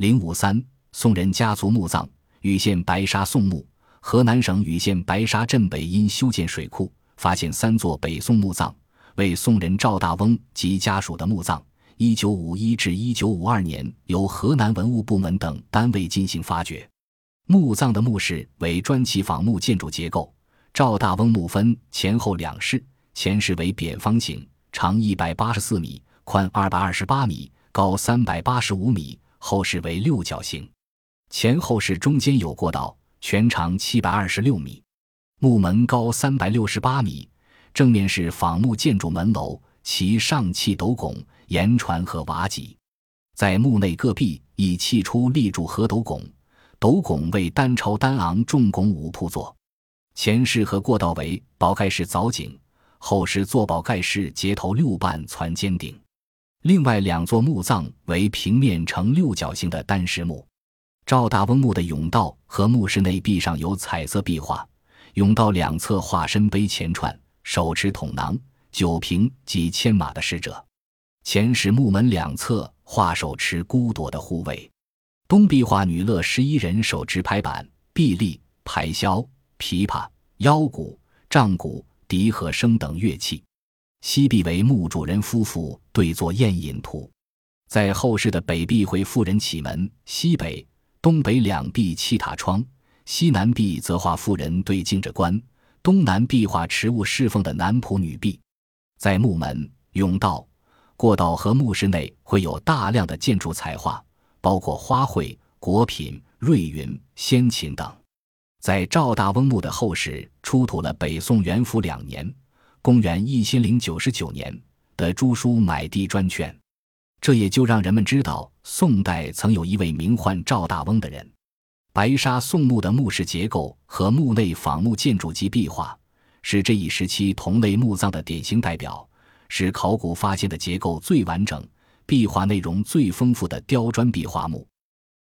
零五三，宋人家族墓葬，禹县白沙宋墓。河南省禹县白沙镇北因修建水库，发现三座北宋墓葬，为宋人赵大翁及家属的墓葬。一九五一至一九五二年，由河南文物部门等单位进行发掘。墓葬的墓室为砖砌仿木建筑结构。赵大翁墓分前后两室，前室为扁方形，长一百八十四米，宽二百二十八米，高三百八十五米；后室为六角形，前后室中间有过道。全长七百二十六米，木门高三百六十八米，正面是仿木建筑门楼，其上砌斗拱、檐船和瓦脊，在墓内各壁已砌出立柱和斗拱，斗拱为单朝单昂重拱五铺座。前室和过道为宝盖式藻井，后室做宝盖式结头六瓣攒尖顶。另外两座墓葬为平面呈六角形的单石墓。赵大翁墓的甬道和墓室内壁上有彩色壁画，甬道两侧画身背前串、手持筒囊、酒瓶及牵马的使者，前室墓门两侧画手持孤朵的护卫。东壁画女乐十一人手执拍板、臂力、排箫、琵琶、腰鼓、杖鼓、笛和笙等乐器。西壁为墓主人夫妇对坐宴饮图，在后室的北壁为妇人启门，西北。东北两壁砌塔窗，西南壁则画妇人对镜着观，东南壁画持物侍奉的男仆女婢。在墓门、甬道、过道和墓室内会有大量的建筑彩画，包括花卉、果品、瑞云、仙禽等。在赵大翁墓的后室出土了北宋元符两年（公元一千零九十九年）的朱书买地专券。这也就让人们知道，宋代曾有一位名唤赵大翁的人。白沙宋墓的墓室结构和墓内仿木建筑及壁画，是这一时期同类墓葬的典型代表，是考古发现的结构最完整、壁画内容最丰富的雕砖壁画墓。